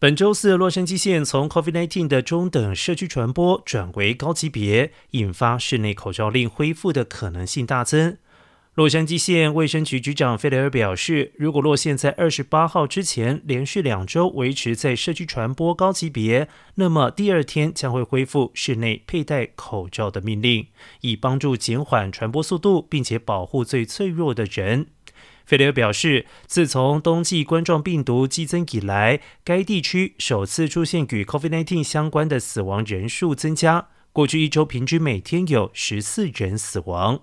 本周四，洛杉矶县从 COVID-19 的中等社区传播转为高级别，引发室内口罩令恢复的可能性大增。洛杉矶县卫生局局长费雷尔表示，如果洛县在二十八号之前连续两周维持在社区传播高级别，那么第二天将会恢复室内佩戴口罩的命令，以帮助减缓传播速度，并且保护最脆弱的人。费雷尔表示，自从冬季冠状病毒激增以来，该地区首次出现与 COVID-19 相关的死亡人数增加。过去一周平均每天有十四人死亡。